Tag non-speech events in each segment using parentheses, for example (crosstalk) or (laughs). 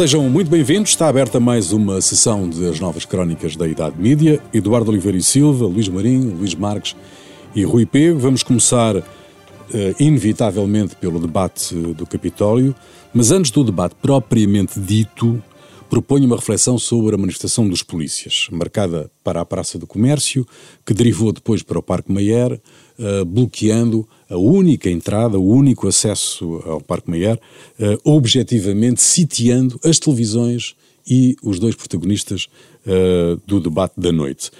Sejam muito bem-vindos. Está aberta mais uma sessão das novas crónicas da Idade Mídia. Eduardo Oliveira e Silva, Luís Marinho, Luís Marques e Rui Pego. Vamos começar, uh, inevitavelmente, pelo debate do Capitólio. Mas antes do debate propriamente dito, proponho uma reflexão sobre a manifestação dos polícias, marcada para a Praça do Comércio, que derivou depois para o Parque Mayer, uh, bloqueando a única entrada, o único acesso ao Parque Mayer, uh, objetivamente sitiando as televisões e os dois protagonistas uh, do debate da noite.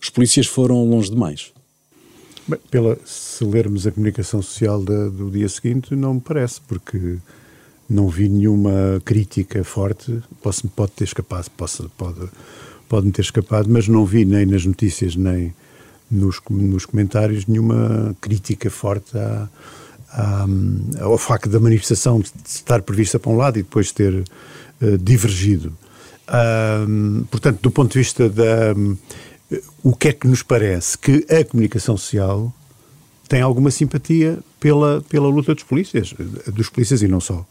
Os polícias foram longe demais. Bem, pela, se lermos a comunicação social da, do dia seguinte, não me parece, porque não vi nenhuma crítica forte, posso, pode ter escapado, posso, pode, pode me ter escapado, mas não vi nem nas notícias nem nos, nos comentários nenhuma crítica forte à, à, ao facto da manifestação estar prevista para um lado e depois ter uh, divergido. Portanto, do ponto de vista da. Um, o que é que nos parece? Que a comunicação social tem alguma simpatia pela, pela luta dos polícias, dos polícias e não só.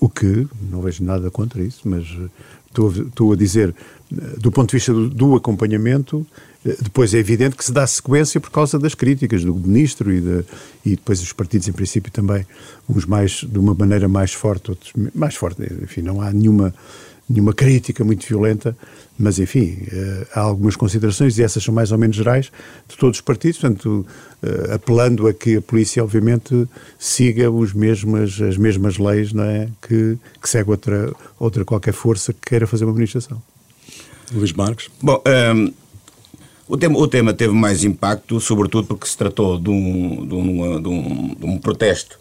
O que, não vejo nada contra isso, mas estou, estou a dizer, do ponto de vista do, do, acompanhamento, depois é evidente que se dá sequência por causa das críticas do ministro e, de, e depois os partidos, em princípio, também, uns mais, de uma maneira mais forte, outros mais forte. Enfim, não há nenhuma nenhuma crítica muito violenta, mas enfim, uh, há algumas considerações e essas são mais ou menos gerais de todos os partidos, portanto, uh, apelando a que a polícia, obviamente, siga os mesmas, as mesmas leis não é? que, que segue outra, outra qualquer força que queira fazer uma administração. Luís Marques. Bom, um, ehm, o, tema, o tema teve mais impacto, sobretudo porque se tratou de um, de um, de um, de um protesto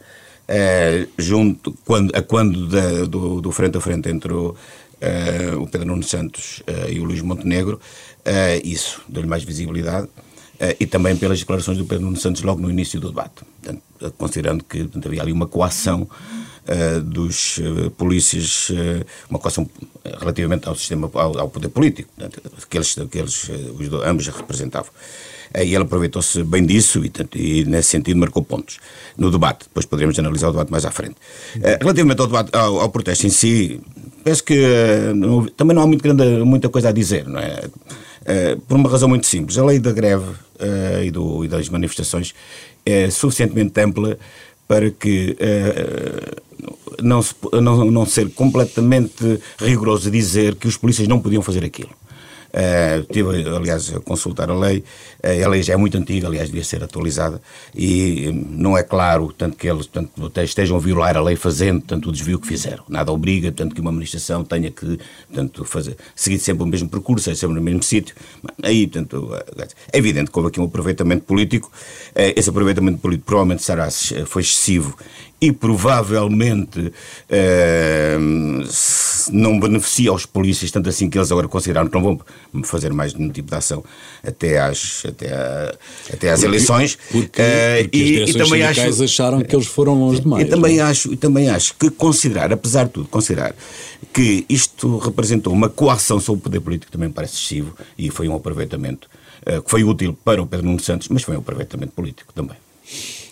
uh, junto, quando, a quando da, do, do frente a frente entre o o Pedro Nuno Santos uh, e o Luís Montenegro, uh, isso deu-lhe mais visibilidade, e também pelas declarações do Pedro Nuno Santos logo no início do debate, portanto, considerando que portanto, havia ali uma coação dos polícias, uma coação relativamente ao sistema, ao, ao poder político, portanto, que eles, que eles os ambos representavam. E ele aproveitou-se bem disso e, e, nesse sentido, marcou pontos no debate. Depois poderemos analisar o debate mais à frente. Relativamente ao, debate, ao, ao protesto em si, penso que eh, não, também não há muito grande, muita coisa a dizer, não é? Uh, por uma razão muito simples. A lei da greve uh, e, do, e, das manifestações é suficientemente ampla para que não, não, não ser completamente rigoroso dizer que os polícias não podiam fazer aquilo. Uh, tive, aliás, a consultar a lei. Uh, a lei já é muito antiga, aliás, devia ser atualizada e um, não é claro, tanto que eles tanto, estejam a violar a lei fazendo tanto o desvio que fizeram. Nada obriga, tanto que uma administração tenha que tanto, fazer, seguir sempre o mesmo percurso, é sempre no mesmo sítio. Aí, tanto, é evidente que houve aqui um aproveitamento político. Uh, esse aproveitamento político provavelmente será, foi excessivo e provavelmente eh, não beneficia aos polícias, tanto assim que eles agora consideraram que não vão fazer mais nenhum tipo de ação até às, até, a, até às porque, eleições. Porque, uh, porque e, e também acho, acharam que eles foram longe demais. E também, é? acho, e também acho que considerar, apesar de tudo, considerar que isto representou uma coação sobre o poder político também parece excessivo e foi um aproveitamento uh, que foi útil para o Pedro Nuno Santos, mas foi um aproveitamento político também.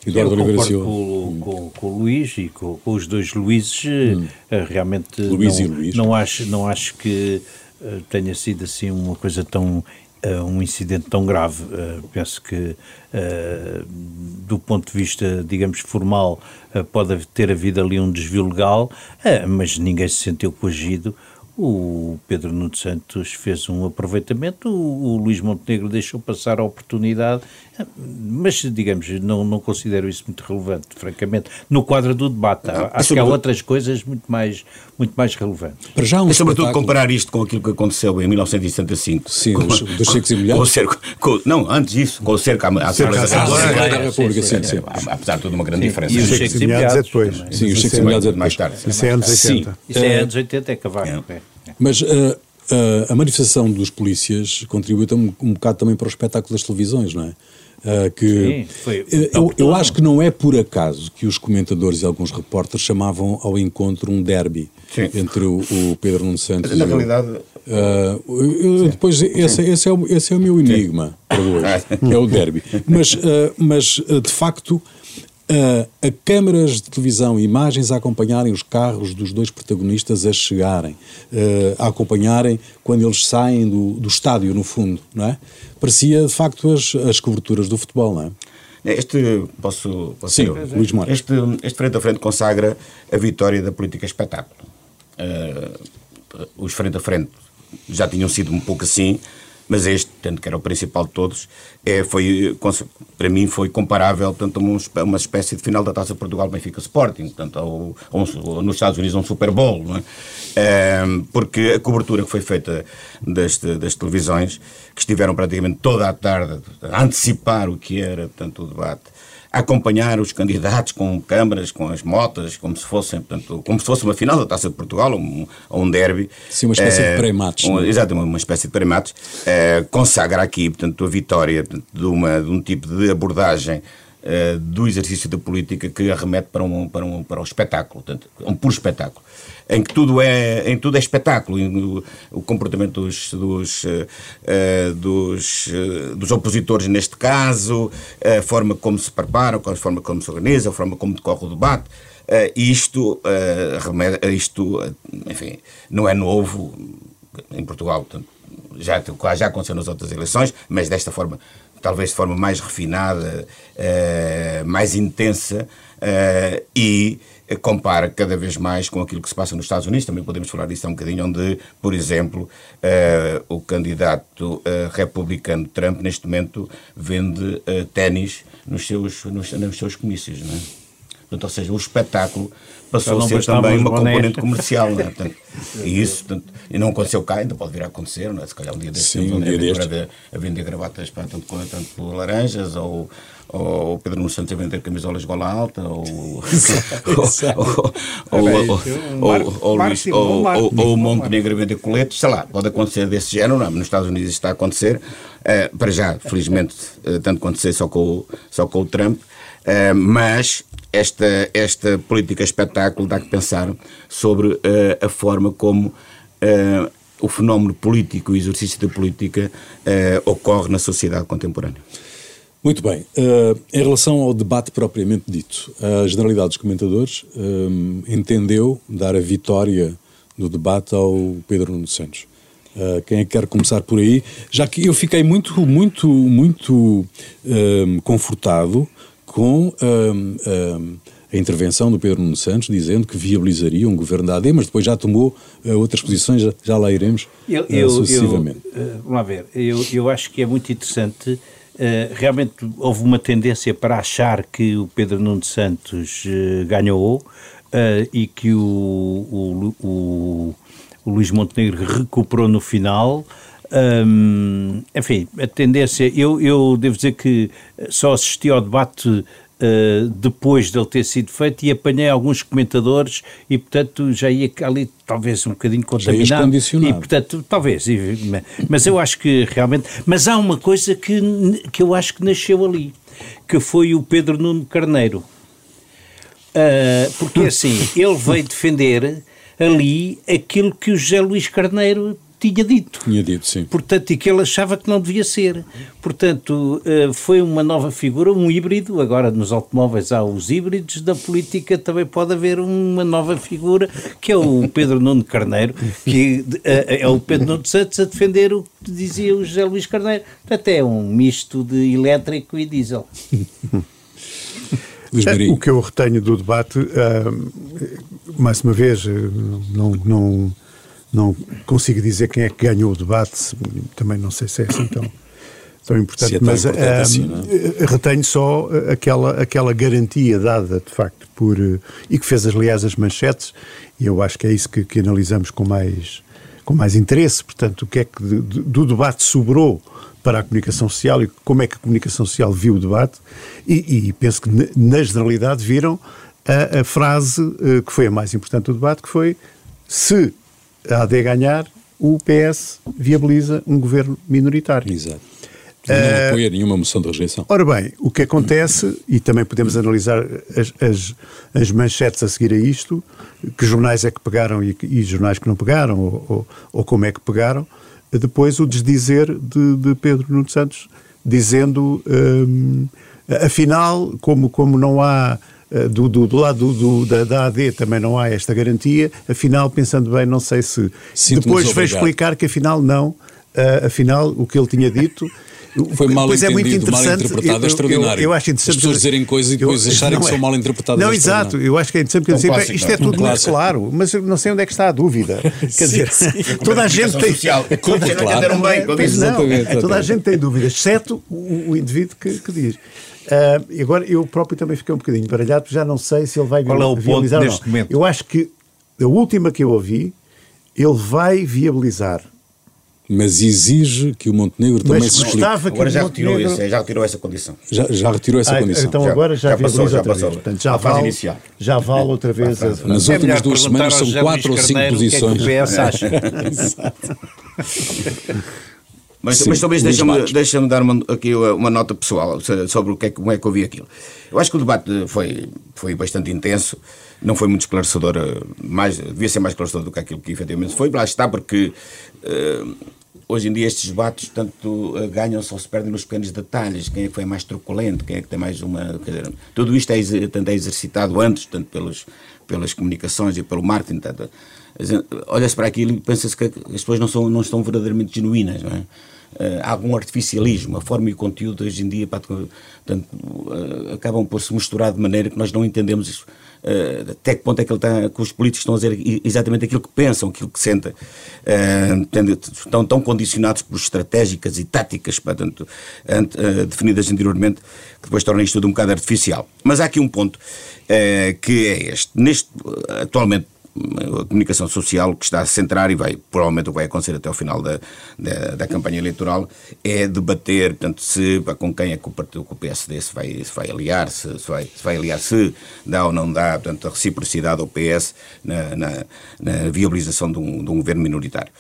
Eduardo Eu Oliveira Silva. Com, com, com, o Luís e com, com os dois Luíses, hum. Eh, realmente Luís não, e Luís. não acho, não acho que uh, tenha sido assim uma coisa tão uh, um incidente tão grave. Uh, penso que do ponto de vista, digamos, formal, pode ter havido ali um desvio legal, mas ninguém se sentiu coagido o Pedro Nuno Santos fez um aproveitamento, o, o Luís Montenegro deixou passar a oportunidade, mas, digamos, não, não considero isso muito relevante, francamente. No quadro do debate, há, acho que há outras coisas muito mais, muito mais relevantes. Para já um é sobretudo comparar isto com aquilo que aconteceu em 1975. Sim, com, dos, dos o cerco, com, não, antes disso, com o cerco à, à Assembleia da República. Sim, sim, Apesar de tudo, uma grande diferença. E os cercos imobiliários é depois. Sim, os cercos imobiliários é mais tarde. Isso é anos 80. Isso é anos 80, é Cavaco. Mas uh, uh, a manifestação dos polícias contribuiu um, um bocado também para o espetáculo das televisões, não é? Uh, que Sim, foi, eu, eu acho que não é por acaso que os comentadores e alguns repórteres chamavam ao encontro um derby Sim. entre o, o, Pedro Nuno Santos Na e realidade. O, uh, depois, esse, esse, é o, esse é o meu enigma para hoje. (laughs) é o derby. Mas, uh, mas de facto, a, a câmaras de televisão imagens a acompanharem os carros dos dois protagonistas a chegarem, a acompanharem quando eles saem do, do estádio, no fundo, não é? Parecia, de facto, as, as coberturas do futebol, não é? Este, posso, posso Sim, eu, Luís Marques. Este, este frente a frente consagra a vitória da política espetáculo. Uh, os frente a frente já tinham sido um pouco assim, mas este, tanto que era o principal de todos, é, foi, para mim foi comparável tanto a uma espécie de final da Taça Portugal-Benfica Sporting, portanto, ao, ao, nos Estados Unidos um Super Bowl, não é? é? porque a cobertura que foi feita deste, das televisões, que estiveram praticamente toda a tarde a antecipar o que era, portanto, o debate, acompanhar os candidatos com câmaras, com as motas, como se fossem, portanto, como se fosse uma final da Taça de Portugal ou um, um derby. Sim, uma espécie é, de pré-mates. Um, é? exatamente, uma espécie de pré-mates. É, consagra aqui, portanto, a vitória portanto, de, uma, de um tipo de abordagem uh, do exercício da política que arremete para, um, para, um, para um espetáculo, portanto, um puro espetáculo em que tudo é, em tudo é espetáculo. O, o comportamento dos, dos, uh, dos, uh, dos, opositores, neste caso, a forma como se preparam, a forma como se organiza, a forma como decorre o debate. Uh, isto, isto, enfim, não é novo em Portugal. Portanto, já, já aconteceu nas outras eleições, mas desta forma, talvez de forma mais refinada, mais intensa e compara cada vez mais com aquilo que se passa nos Estados Unidos, também podemos falar disso um bocadinho, onde, por exemplo, uh, o candidato uh, republicano Trump, neste momento, vende uh, ténis nos seus, nos, nos seus comícios, não é? Portanto, ou seja, o espetáculo passou a ser também uma componente comercial, não é? Portanto, (laughs) e isso, portanto, e não aconteceu cá, ainda pode vir a acontecer, não é? Se calhar um dia destes, Sim, um dia deste. A, vender gravatas para, tanto, tanto laranjas ou ou o Pedro Nuno Santos a vender camisolas gola alta, ou, ou, o Montenegro a vender coletes, sei lá, pode acontecer desse género, não, nos Estados Unidos está a acontecer, uh, para já, felizmente, uh, tanto sei, só com, só com o Trump, uh, mas esta, esta política espetáculo dá que pensar sobre a forma como o fenómeno político, o exercício da política ocorre na sociedade contemporânea. Muito bem. Uh, em relação ao debate propriamente dito, a generalidade dos comentadores uh, entendeu dar a vitória do debate ao Pedro Nuno Santos. Uh, quem é que quer começar por aí? Já que eu fiquei muito, muito, muito confortado com a intervenção do Pedro Nuno Santos, dizendo que viabilizaria um governo da AD, mas depois já tomou outras posições, já, já lá iremos eu, eu, sucessivamente. Eu, vamos lá ver, eu, eu acho que é muito interessante Uh, realmente houve uma tendência para achar que o Pedro Nuno Santos uh, ganhou uh, e que o, o, o, o, Luís Montenegro recuperou no final. Enfim, a tendência, eu, eu devo dizer que só assisti ao debate uh, depois dele ter sido feito e apanhei alguns comentadores e, portanto, já ia ali talvez um bocadinho contaminado. E, portanto, talvez. Mas eu acho que realmente. Mas há uma coisa que, que eu acho que nasceu ali, que foi o Pedro Nuno Carneiro. Uh, porque assim, ele veio defender ali aquilo que o José Luís Carneiro tinha dito. Tinha dito, sim. Portanto, e que ele achava que não devia ser. Portanto, eh, foi uma nova figura, um híbrido. Agora, nos automóveis há os híbridos, da política também pode haver uma nova figura, que é o Pedro Nuno Carneiro, que eh, é o Pedro Nuno Santos a defender o que dizia o José Luís Carneiro. Portanto, é um misto de elétrico e diesel. o que eu retenho do debate, mais uma vez, não, não não consigo dizer quem é que ganhou o debate, também não sei se é assim tão, tão importante, é mas importante assim, é? retenho só aquela, aquela garantia dada, de facto, por, e que fez, aliás, as manchetes, e eu acho que é isso que, que analisamos com mais, com mais interesse, portanto, o que é que de, de, do debate sobrou para a comunicação social e como é que a comunicação social viu o debate, e, e penso que na generalidade viram a, a frase que foi a mais importante do debate, que foi se a AD ganhar, o PS viabiliza um governo minoritário. Exato. Não uh, apoia nenhuma moção de rejeição. Ora bem, o que acontece, e também podemos analisar as, as, as manchetes a seguir a isto, que jornais é que pegaram e, e jornais que não pegaram, ou, ou, ou, como é que pegaram, depois o desdizer de, de Pedro Nuno Santos, dizendo um, Afinal, como, como não há do, do, do lado do, da, da, AD também não há esta garantia, afinal, pensando bem, não sei se. Depois vai explicar que afinal não, uh, afinal, o que ele tinha dito. (laughs) Foi mal pois entendido, é muito interessante. mal interpretado, é extraordinário. Eu, eu, acho interessante. As pessoas dizerem coisas e depois eu, acharem que é. são mal interpretadas. Não, é exato. Eu acho que é interessante porque um dizer, isto é tudo um muito claro, mas eu não sei onde é que está a dúvida. (laughs) Quer dizer, (laughs) toda a gente tem. Social. (laughs) Toda, claro. bem, não, toda a gente tem dúvidas, exceto o, o indivíduo que, que diz. Uh, agora, eu próprio também fiquei um bocadinho baralhado, já não sei se ele vai Qual é o viabilizar ponto neste momento? Eu acho que a última que eu ouvi, ele vai viabilizar. Mas exige que o Montenegro também Mas se explique. Agora já retirou, Montenegro... esse, já retirou essa condição. Já, já retirou essa ah, condição. Então já, agora já, já passou, já passou. Portanto, já, vale, já vale outra vez. A... Nas últimas duas semanas são quatro ou cinco posições. O que é que o PS acha? Exato. Mas, Sim, mas talvez deixa-me deixa dar uma, aqui uma nota pessoal sobre o que é, como é que eu vi aquilo. Eu acho que o debate foi, foi bastante intenso, não foi muito esclarecedor, eh, mais, devia ser mais esclarecedor do que aquilo que efetivamente foi. Lá está, porque uh, hoje em dia estes debates tanto uh, ganham só se perdem nos pequenos detalhes. Quem é que foi mais truculento, quem é que tem mais uma. Dizer, tudo isto é, tanto é exercitado antes, tanto pelos, pelas comunicações e pelo marketing. Tanto, olha-se para aquilo e pensa-se que as pessoas não, são, não estão verdadeiramente genuínas, não é? uh, algum artificialismo. A forma e o conteúdo hoje em dia portanto, uh, acabam por se misturar de maneira que nós não entendemos uh, até que ponto é que, ele está, que os políticos estão a dizer exatamente aquilo que pensam, aquilo que sentem. estão tão condicionados por estratégicas e táticas portanto, definidas anteriormente que depois torna isto tudo um bocado artificial. Mas há aqui um ponto que é este. Neste, atualmente, a comunicação social que está a centrar e vai, provavelmente o que vai acontecer até ao final da, da, da campanha eleitoral, é debater, portanto, se, com quem é que o, partido, o PSD se vai, se vai aliar, se, se, vai, se vai aliar, se dá ou não dá, portanto, a reciprocidade ao PS na, na, na viabilização de um, de um governo minoritário.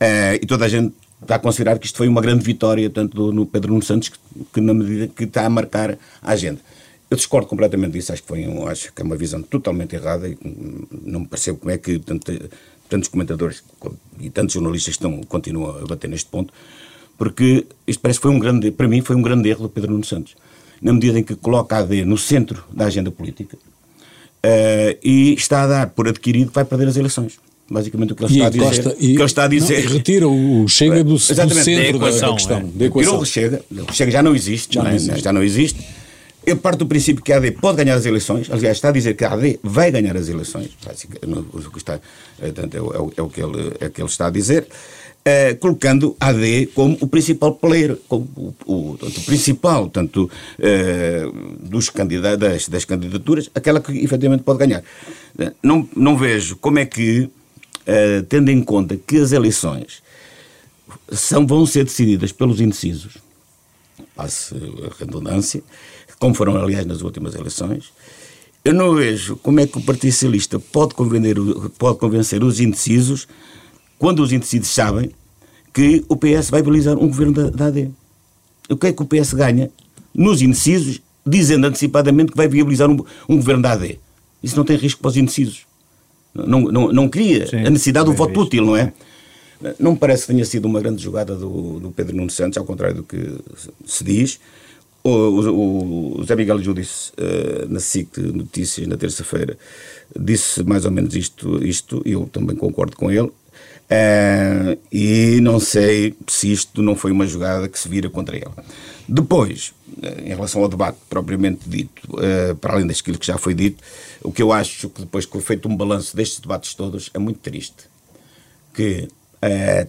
Uh, e toda a gente está a considerar que isto foi uma grande vitória, tanto no Pedro Nuno Santos, que, que na medida que está a marcar a agenda. Eu discordo completamente disso, acho que, foi um, acho que é uma visão totalmente errada e não me percebo como é que tanto, tantos comentadores e tantos jornalistas estão, continuam a bater neste ponto, porque isto parece que foi um grande, para mim foi um grande erro do Pedro Nuno Santos, na medida em que coloca a AD no centro da agenda política uh, e está a dar por adquirido que vai perder as eleições basicamente o que ele, está a, dizer, Costa, e, ele está a dizer. Não, retira o Chega do, do centro da, equação, da questão. É. Da equação. o Chega, o Chega já não existe, já não, é? existe. já não existe. Eu parto do princípio que a AD pode ganhar as eleições, aliás, está a dizer que a AD vai ganhar as eleições, o que está, é, é, o, é o que ele, é o que ele está a dizer, uh, colocando a AD como o principal player, como o, o, o principal, tanto uh, dos candidatos, das, candidaturas, aquela que efetivamente pode ganhar. Não, não vejo como é que, tendo em conta que as eleições são, vão ser decididas pelos indecisos, passe a redundância, como foram, aliás, nas últimas eleições. Eu não vejo como é que o Partido Socialista pode convencer, pode convencer os indecisos quando os indecisos sabem que o PS vai viabilizar um governo da, da AD. O que é que o PS ganha nos indecisos, dizendo antecipadamente que vai viabilizar um, um governo da AD? Isso não tem risco para os indecisos. Não, não, não cria Sim, a necessidade do voto útil, não é? Não me parece que tenha sido uma grande jogada do, do Pedro Nuno Santos, ao contrário do que se diz. O, o, o Zé Miguel Júdice, uh, na SIC Notícias, na terça-feira, disse mais ou menos isto, isto e eu também concordo com ele. Uh, e não sei se isto não foi uma jogada que se vira contra ele. Depois, uh, em relação ao debate propriamente dito, uh, para além daquilo que já foi dito, o que eu acho que depois que foi feito um balanço destes debates todos é muito triste. Que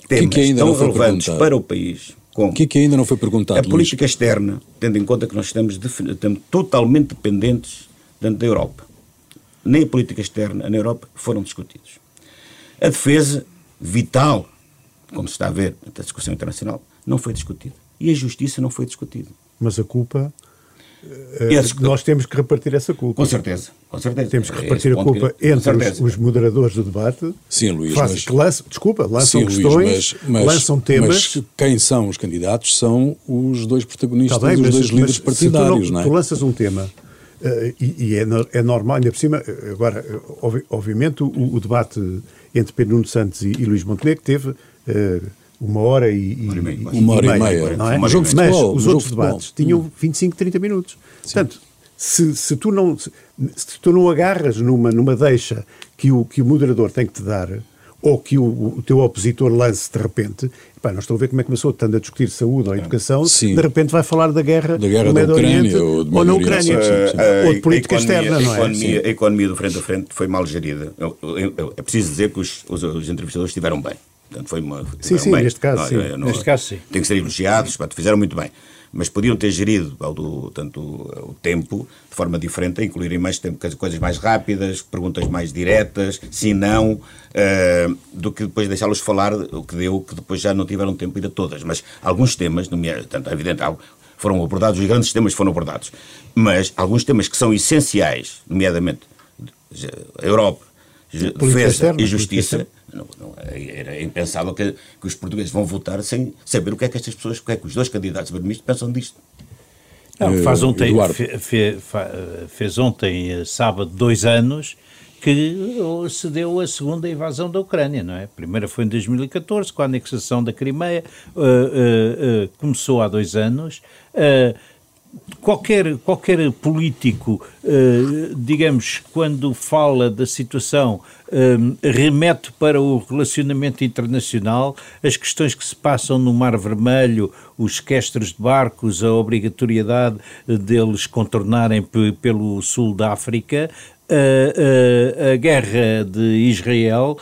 temas que que tão relevantes para o país como? O que é que ainda não foi perguntado, A política externa, tendo em conta que nós estamos, estamos totalmente dependentes dentro da Europa. Nem a política externa na Europa foram discutidos. A defesa, vital, como se está a ver na discussão internacional, não foi discutida. E a justiça não foi discutida. Mas a culpa Esse, nós temos que repartir essa culpa. Com certeza, com certeza. Temos que repartir a culpa que, entre os, os, moderadores do debate. Sim, Luís. Faz, mas, que lançam, desculpa, lançam sim, questões, Luís, mas, mas, lançam temas. Mas quem são os candidatos são os dois protagonistas, tá bem, os dois líderes partidários, tu não, é? Tu lanças um tema uh, e, e é, é, normal, ainda por cima, agora, obviamente, o, o, debate entre Pedro Nuno Santos e, e Luís Montenegro teve. Uh, uma hora e, Uma hora e meia, uma hora e meia. não é? Mas futebol, os outros debates tinham 25, 30 minutos. Portanto, se, se tu não se, se tu não agarras numa, numa deixa que o, que o moderador tem que te dar, ou que o, o teu opositor lance de repente, pá, não estou a ver como é que começou estando a discutir saúde ou educação, Sim. de repente vai falar da guerra, Da guerra no Ucrânia Oriente ou na Ucrânia, sim, sim. Ou de política economia, externa, não é? a economia, a economia do frente a frente foi mal gerida. Eu- eu- eu- É preciso dizer que os, os, os entrevistadores estiveram bem. Portanto, foi uma, estiveram sim, bem. neste caso, sim. eu Neste caso, sim. Tem que ser elogiados, pá, fizeram muito bem. Mas podiam ter gerido do, tanto o o tempo de forma diferente, a incluírem mais tempo, coisas- mais rápidas, perguntas mais diretas, sim, não, eh, do que depois deixá-los falar, o que deu, que depois já não tiveram tempo ainda todas. Mas alguns temas, nomeadamente, tanto é evidente, foram abordados, os grandes temas foram abordados. Mas alguns temas que são essenciais, nomeadamente a Europa, defesa e justiça, não, não, era impensável que, que os portugueses vão votar sem saber o que é que estas pessoas, o que é que os dois candidatos a primeiro-ministro pensam disto. Não, faz Eh, ontem, Eduardo. fe- fe- fez ontem, eh, sábado, dois anos que eh, se deu a segunda invasão da Ucrânia, não é? A primeira foi em 2014, com a anexação da Crimeia, eh, eh, eh, começou há dois anos. Eh, qualquer, qualquer político, eh, digamos, quando fala da situação, eh, remete para o relacionamento internacional, as questões que se passam no Mar Vermelho, os sequestros de barcos, a obrigatoriedade deles contornarem pe- pelo sul da África, eh, eh, a guerra de Israel,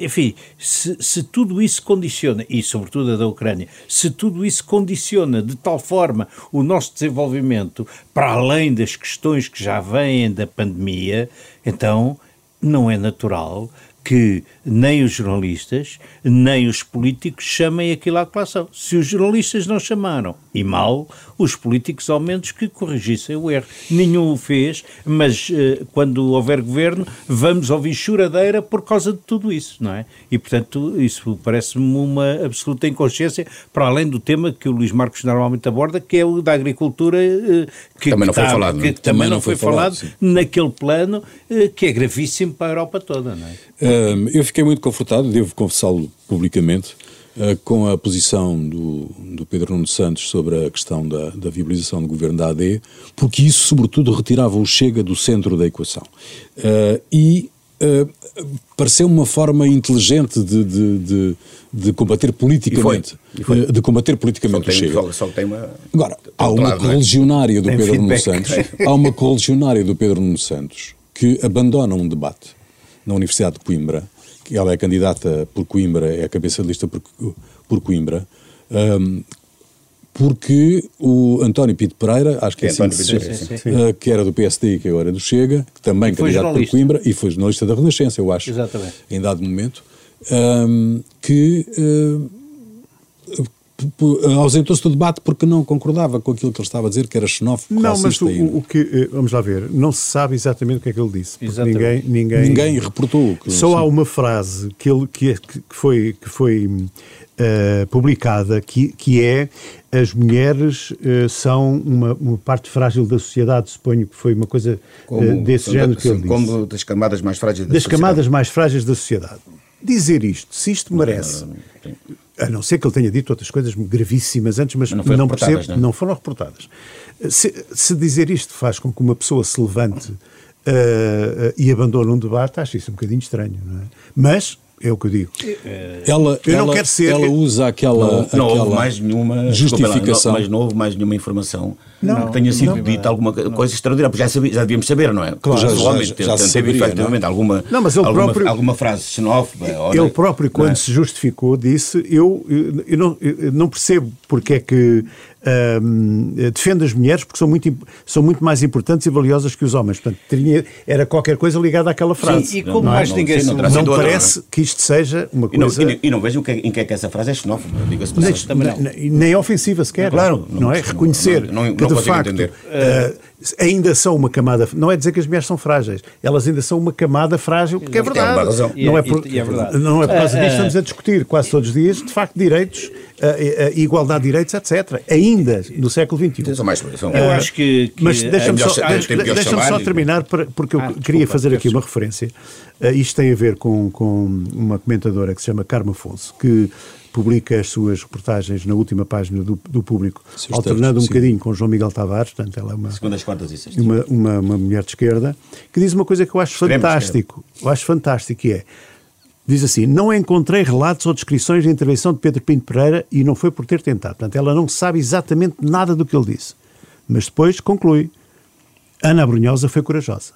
enfim, se, se tudo isso condiciona, e sobretudo a da Ucrânia, se tudo isso condiciona de tal forma o nosso desenvolvimento, para além das questões que já vêm da pandemia, então não é natural que nem os jornalistas, nem os políticos chamem aquilo à colação. Se os jornalistas não chamaram, e mal, os políticos ao menos que corrigissem o erro. Nenhum o fez, mas eh, quando houver governo, vamos ouvir choradeira por causa de tudo isso, não é? E, portanto, isso parece-me uma absoluta inconsciência, para além do tema que o Luís Marcos normalmente aborda, que é o da agricultura, eh, que Também não foi falado, não é? que também não foi falado, naquele plano eh, que é gravíssimo para a Europa toda, não é? Eu fiquei muito confortado, devo confessá-lo publicamente, uh, com a posição do, do Pedro Nuno Santos sobre a questão da, da viabilização do governo da AD, porque isso, sobretudo, retirava o Chega do centro da equação. Uh, e uh, pareceu uma forma inteligente de, de, de, de combater politicamente. E foi, e foi. De combater Só politicamente o tem, Chega. só, só tem uma. Agora, há uma lado, é? correligionária do Tem Pedro Nuno feedback. Santos, há uma correligionária do Pedro Nuno Santos que abandona um debate na Universidade de Coimbra, que ela é candidata por Coimbra, é a cabeça de lista por, por Coimbra, hum, porque o António Pinto Pereira, acho que é, É, assim que se Pinto chama, Pereira, uh, que era do PSD e que agora é do Chega, que também foi candidato por. Coimbra e foi jornalista da Renascença, eu acho, Exatamente. em dado momento, hum, que p- ausentou-se do debate porque não concordava com aquilo que ele estava a dizer, que era xenófobo, Não, mas racista. o, o que, eh, vamos lá ver, não se sabe exatamente o que é que ele disse. Ninguém, ninguém, Ninguém reportou. que- Só há uma frase que, ele, que, é- que foi, que foi eh, publicada que, que é as mulheres eh, são uma, uma parte frágil da sociedade, suponho que foi uma coisa eh, desse são género que ele sim, disse. Como das camadas mais frágeis da das sociedade. camadas mais frágeis da sociedade. Dizer isto, se isto merece, Sim. A não ser que ele tenha dito outras coisas gravíssimas antes, mas não não, foram percebo, reportadas, não, não é? foram reportadas. Se, se dizer isto faz com que uma pessoa se levante eh, e abandone um debate, acho isso um bocadinho estranho, não é? Mas, é o que eu digo. Ela, Eu não ela, quero ser- ela usa aquela, Não, não aquela houve mais nenhuma justificação. lá, não, mas não houve mais nenhuma informação Não, que tenha sido não. dita alguma coisa extraordinária, porque já, sabia- já devíamos saber, não é? Claro, já- já- já se teve saberia, efetivamente alguma, Não, mas ele alguma, próprio- alguma frase xenófoba. ou Ele não- próprio, não é? quando se justificou, disse: Eu, eu, eu não, eu não percebo porque é que defende as mulheres, porque são muito, são muito mais importantes e valiosas que os homens. Portanto, teria, era qualquer coisa ligada àquela frase. e- e como Não, mais não, ninguém sim, não Não outra, parece que isto seja uma E não, coisa. e não- e não vejo que é- em que é que essa frase é xenófoba, diga-se nem, não. nem- nem ofensiva sequer. Claro, não, não- é? Reconhecer não- não- que não de facto entender. Eh, ainda são uma camada. Não é dizer que as mulheres são frágeis, elas ainda são uma camada frágil, porque é verdade. razão. Não é, E- por, e é verdade. não é por causa Ah, disto ah. que estamos a discutir quase todos os dias, de facto, direitos, eh, eh, igualdade de direitos, etc. Ainda no século XXI. São mais, são, Eu acho que. que Mas deixa-me melhor só, deixa- deixa-me só terminar, porque eu Ah, queria desculpa, fazer aqui uma referência. Isto tem a ver com, com uma comentadora que se chama Carmo Afonso, que publica as suas reportagens na última página do, do público, Seus alternando textos, um bocadinho com João Miguel Tavares, portanto, ela é uma, Segundas, quartas e sextas. Uma, uma, uma, mulher de esquerda, que diz uma coisa que eu acho Extremo fantástico. Eu acho fantástico, que é, diz assim, não encontrei relatos ou descrições da intervenção de Pedro Pinto Pereira e não foi por ter tentado. Portanto, ela não sabe exatamente nada do que ele disse. Mas depois conclui, Ana Brunhosa foi corajosa.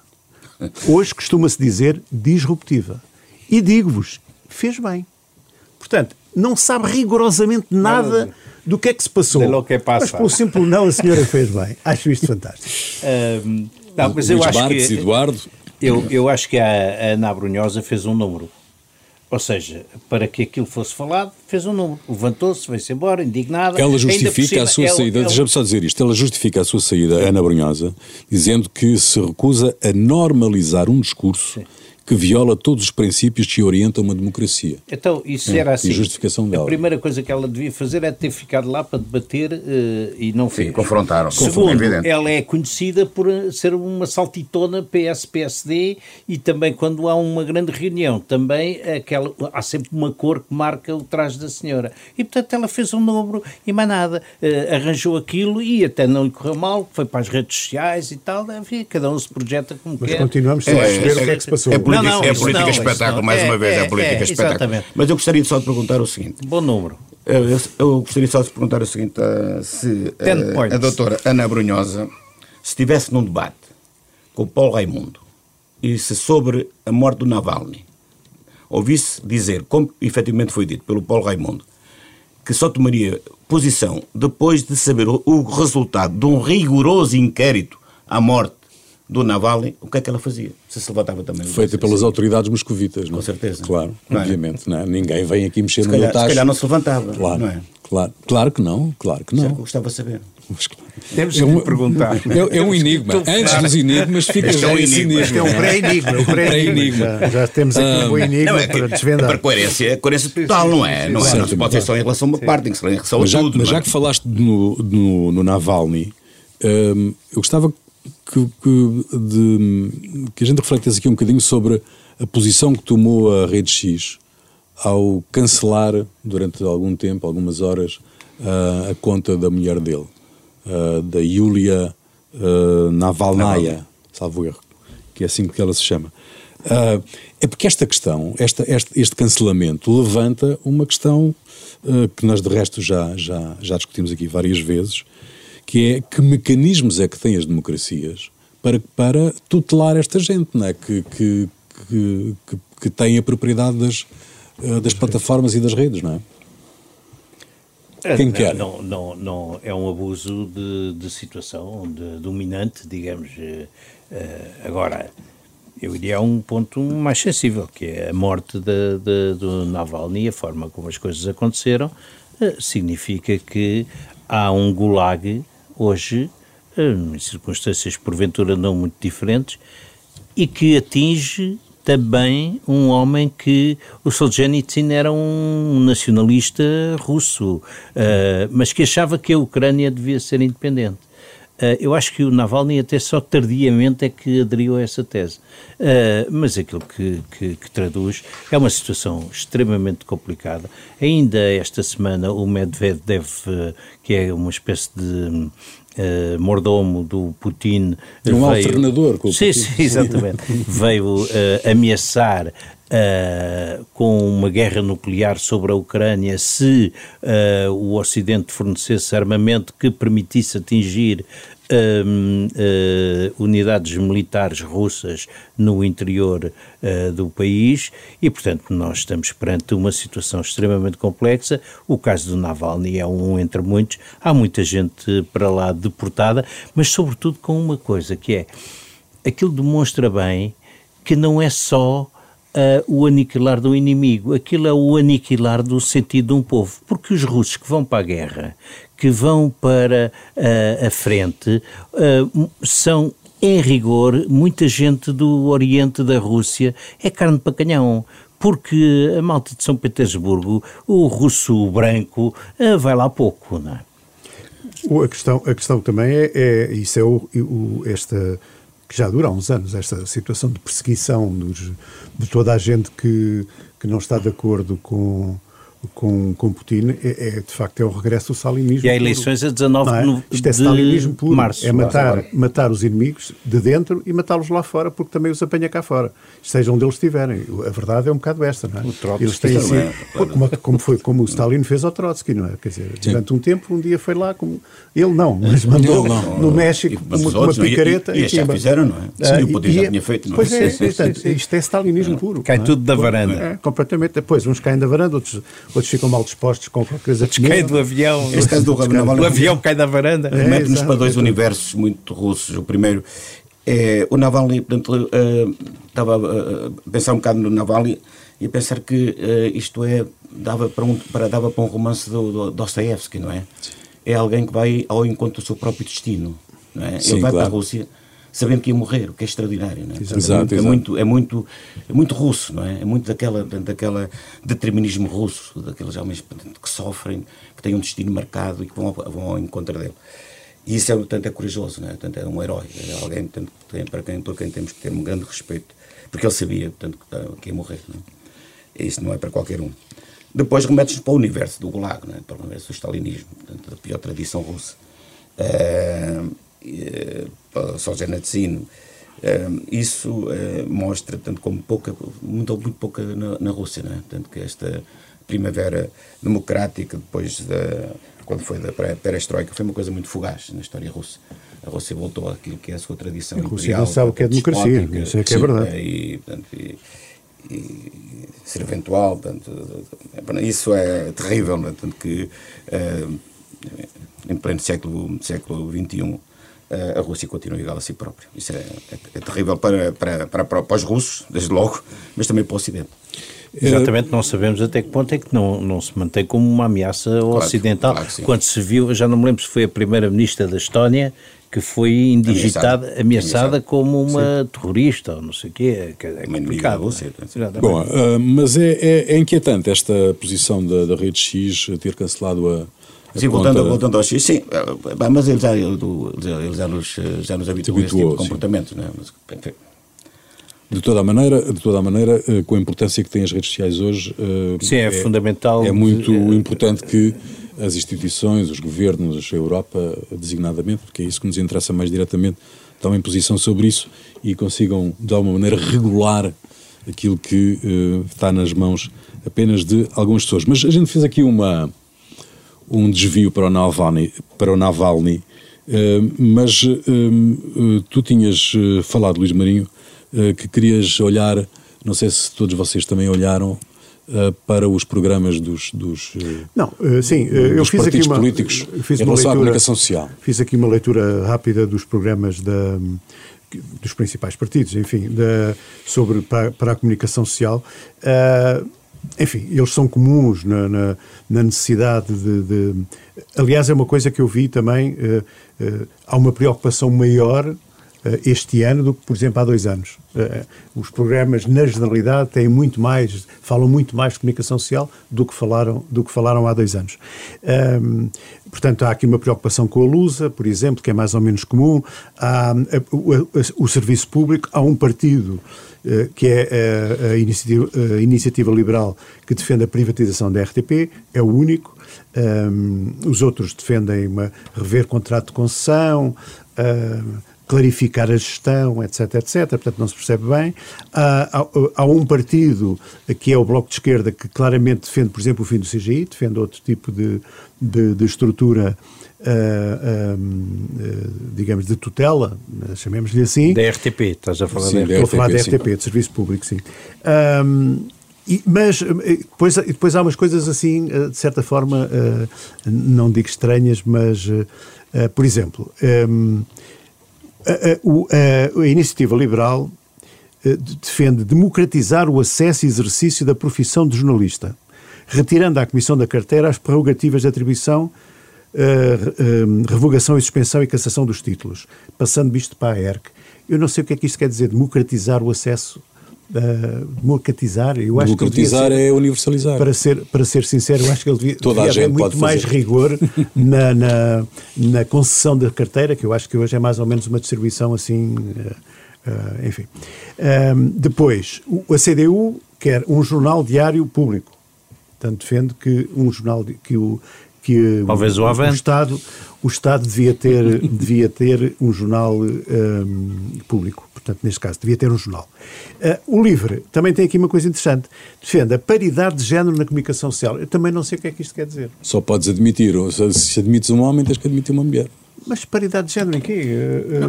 (laughs) Hoje costuma-se dizer disruptiva. E digo-vos, fez bem. Portanto, não sabe rigorosamente nada do que é que se passou. De que passa. Mas pelo simples não, a senhora fez bem. Acho isto fantástico. Um, não, mas eu acho Marques, que, Eduardo. Eu, eu acho que a, a Ana Brunhosa fez um número. Ou seja, para que aquilo fosse falado, fez um número. Levantou-se, veio-se embora, indignada. Ela justifica cima, a sua ela, saída, ela... deixa-me só dizer isto, ela justifica a sua saída, Ana Brunhosa, dizendo que se recusa a normalizar um discurso Sim que viola todos os princípios que orientam uma democracia. Então, isso é, era assim. E justificação dela. A primeira coisa que ela devia fazer é ter ficado lá para debater uh, e não fez. Sim, confrontaram. Segundo, é ela é conhecida por eh, ser uma saltitona PS-PSD e também quando há uma grande reunião, também aquela, há sempre uma cor que marca o traje da senhora. E, portanto, ela fez um número e mais nada. Uh, arranjou aquilo e até não lhe correu mal, foi para as redes sociais e tal. Enfim, cada um se projeta como Mas quer. Mas continuamos sem é, perceber é, o que é que se passou. É política, não, não, é política não, espetáculo, mais uma vez, é, é política é, espetáculo. Exatamente. Mas eu gostaria só de perguntar o seguinte. Bom número. Eu, eu, eu gostaria só de perguntar o seguinte: uh, se uh, a doutora Ana Brunhosa se estivesse num debate com o Paulo Raimundo e se sobre a morte do Navalny ouvisse dizer, como efetivamente foi dito pelo Paulo Raimundo, que só tomaria posição depois de saber o, o resultado de um rigoroso inquérito à morte do Navalny, o que é que ela fazia? Se se levantava também. Feita pelas assim. autoridades moscovitas, não Com certeza. Claro, não é? obviamente. Não é? Ninguém vem aqui mexer se no calhar, tacho. Se calhar não se levantava, claro, não é? Claro, claro que não, claro que não. Isso é que eu gostava de saber. Mas, claro. Temos é um, perguntar. (laughs) É, é um enigma. Antes dos enigmas fica já é um enigma. Este é um pré-enigma. Um pré-enigma. Já, já, temos aqui um, bom enigma não, é, para desvendar. É para coerência, coerência total, não é? Não, é? não se pode ser só em relação a uma parte, tem que ser em relação mas a tudo. Mas já que falaste no, no, no Navalny, hum, eu gostava que, que, de, que a gente refletisse aqui um bocadinho sobre a posição que tomou a Rede X ao cancelar durante algum tempo, algumas horas, uh, a conta da mulher dele, uh, da Yulia uh, Navalnaya, salvo erro, que é assim que ela se chama. Uh, é porque esta questão, esta, este, este cancelamento, levanta uma questão que nós de resto já, já, já discutimos aqui várias vezes, que é que mecanismos é que têm as democracias para, para tutelar esta gente, não é? que, que, que, que, têm a propriedade das, eh, das plataformas e das redes, não é? é Quem quer? Não, não, não, é um abuso de, de situação de, dominante, digamos. Uh, agora, eu iria a um ponto mais sensível, que é a morte de, de, do Navalny, a forma como as coisas aconteceram, uh, significa que há um gulag hoje, eh, em circunstâncias porventura não muito diferentes, e que atinge também um homem que o Solzhenitsyn era um nacionalista russo, uh, mas que achava que a Ucrânia devia ser independente. Uh, eu acho que o Navalny até só tardiamente é que aderiu a essa tese. Uh, mas aquilo que, que, que, traduz é uma situação extremamente complicada. Ainda esta semana o Medvedev, que é uma espécie de uh, mordomo do Putin. Um veio, alternador com o sim, Putin. Sim, exatamente. (laughs) veio uh, ameaçar Uh, com uma guerra nuclear sobre a Ucrânia se uh, o Ocidente fornecesse armamento que permitisse atingir uh, unidades militares russas no interior uh, do país e, portanto, nós estamos perante uma situação extremamente complexa. O caso do Navalny é um entre muitos. Há muita gente para lá deportada, mas, sobretudo, com uma coisa que é aquilo demonstra bem que não é só Uh, o aniquilar do inimigo, aquilo é o aniquilar do sentido de um povo, porque os russos que vão para a guerra, que vão para uh, a frente uh, são, em rigor, muita gente do Oriente da Rússia é carne para canhão. Porque a malta de São Petersburgo, o russo branco, uh, vai lá pouco, não é? A questão, a questão também é, é isso é o, o, esta que já dura há uns anos, esta situação de perseguição dos, de toda a gente que, que não está de acordo com com, com Putin é, é, de facto é o regresso do stalinismo. E há eleições puro. a 19 é? no, Isto é stalinismo puro. Março, é matar, matar os inimigos de dentro e matá-los lá fora, porque também os apanha cá fora. Seja onde eles estiverem. A verdade é um bocado esta, não é? O Trotsky eles têm assim, é, como, como, foi, como o Stalin fez ao Trotsky, não é? Quer dizer, Sim. durante um tempo, um dia foi lá, como ele não, mas mandou não, no México uma, uma picareta. E, e, e já fizeram, não é? Sim, o poder já tinha feito, não é? Pois é, portanto, isto é stalinismo puro. Cai tudo da varanda. É, completamente. Depois, uns caem da varanda, outros, outros ficam mal dispostos com qualquer coisa que cai do avião. Este caso do O avião cai da varanda. É, Remete-nos para dois universos muito russos. O primeiro é o Navalny, portanto, uh, estava a pensar um bocado no Navalny e a pensar que uh, isto é, dava para, um, para, dava para um romance do, do Dostoevsky, não é? É alguém que vai ao encontro do seu próprio destino, não é? Sim, Ele vai claro. para a Rússia sabendo que ia morrer, o que é extraordinário, não é? Exato, é, muito, exato. é, muito, é, muito, é muito russo, não é? É muito daquela, daquela determinismo russo, daqueles homens que sofrem, que têm um destino marcado e que vão, ao- vão ao encontro dele. E isso é, portanto, é corajoso, não é? Portanto, é um herói, é alguém portanto, para quem, por quem temos que ter um grande respeito, porque ele sabia, portanto, que, que ia morrer, não é? Isso não é para qualquer um. Depois remetes para o universo do Gulag, não é? para o universo do stalinismo, portanto, da pior tradição russa. Eh, eh, para Solzhenitsyn, eh, isso eh, mostra, tanto como pouca, muito, muito pouca na, na Rússia, não é? Tanto que esta primavera democrática, depois da, quando foi da perestroika, foi uma coisa muito fugaz na história russa. A Rússia voltou àquilo que é a sua tradição A Rússia imperial. sabe o que é democracia, isso é que é verdade. E, portanto, e, e serventual, portanto, isso é terrível, é? tanto que eh, em pleno século, século XXI a Rússia continua igual a si própria. Isso é, é, é terrível para, para, para, para os russos, desde logo, mas também para o Ocidente. Exatamente, não sabemos até que ponto é que não, não se mantém como uma ameaça ocidental. claro que sim. Quando se viu, já não me lembro se foi a primeira ministra da Estónia que foi indigitada, Ameaçada. ameaçada, como uma terrorista ou não sei o quê. que É, Uma inimiga complicado. da Rússia, não é? sim. Exatamente. Bom, ah, mas é, é- é inquietante esta posição da, da Rede X ter cancelado a, Sim, conta. voltando, voltando ao X, sim, eh, bem, mas ele já, ele já, ele já nos, eh, já nos habituou a esse tipo de sim. comportamentos. Não é? Mas, enfim, De toda a maneira, de toda a maneira eh, com a importância que têm as redes sociais hoje, eh, Sim, é fundamental É muito de- importante que as instituições, os governos, a Europa, designadamente, porque é isso que nos interessa mais diretamente, tomem posição sobre isso e consigam, de alguma maneira, regular aquilo que eh, está nas mãos apenas de algumas pessoas. Mas a gente fez aqui uma, um desvio para o Navalny, para o Navalny eh, mas eh, tu tinhas falado, Luís Marinho, que querias olhar, não sei se todos vocês também olharam, para os programas dos, dos, Não, sim, eh, eu dos fiz aqui partidos uma, políticos fiz em uma relação à leitura, comunicação social. Fiz aqui uma leitura rápida dos programas da, dos principais partidos, enfim, da, sobre para, para a comunicação social. Ah, enfim, eles são comuns na, na, na necessidade de, de- Aliás, é uma coisa que eu vi também. eh, eh, há uma preocupação maior eh, este ano do que, por exemplo, há dois anos. Os programas, na generalidade, têm muito mais, falam muito mais de comunicação social do que falaram, do que falaram há dois anos. Portanto, há aqui uma preocupação com a Lusa, por exemplo, que é mais ou menos comum. Há eh, o, o- o serviço público, há um partido que é eh, a, iniciativa, a Iniciativa Liberal que defende a privatização da RTP, é o único. Ahm, os outros defendem uma, rever contrato de concessão, clarificar a gestão, etc, etc. Portanto, não se percebe bem. Há, há- há um partido que é o Bloco de Esquerda que claramente defende, por exemplo, o fim do CGI, defende outro tipo de, de, de estrutura, digamos, de tutela, chamemos-lhe assim. Da RTP, estás a falar Sim, da RTP. Estou a falar da. RTP, de Serviço Público, sim. Ahm, e- mas eh, depois, depois há umas coisas assim, eh, de certa forma, eh, não digo estranhas, mas, eh, eh, por exemplo, a, Iniciativa Liberal eh, de- defende democratizar o acesso e exercício da profissão de jornalista, retirando à Comissão da Carteira as prerrogativas de atribuição, eh, eh, revogação e suspensão e cassação dos títulos, passando isto para a ERC. Eu não sei o que é que isto quer dizer, democratizar o acesso. eh, democratizar, eu acho que Democratizar ser- é universalizar. para ser, para ser sincero, eu acho que ele devia, Toda devia haver muito mais rigor (laughs) na, na, na concessão da carteira, que eu acho que hoje é mais ou menos uma distribuição assim, eh, eh, enfim. Ahm, depois, a CDU quer um jornal diário público. Portanto, defende que um jornal, que o, que Talvez o, o, o Estado, o Estado devia ter, (laughs) devia ter um jornal um, público. Portanto, neste caso, devia ter um jornal. Uh, o LIVRE também tem aqui uma coisa interessante. Defende a paridade de género na comunicação social. Eu também não sei o que é que isto quer dizer. Só podes admitir, ou se admites um homem, tens que admitir uma mulher. Mas paridade de género em quê?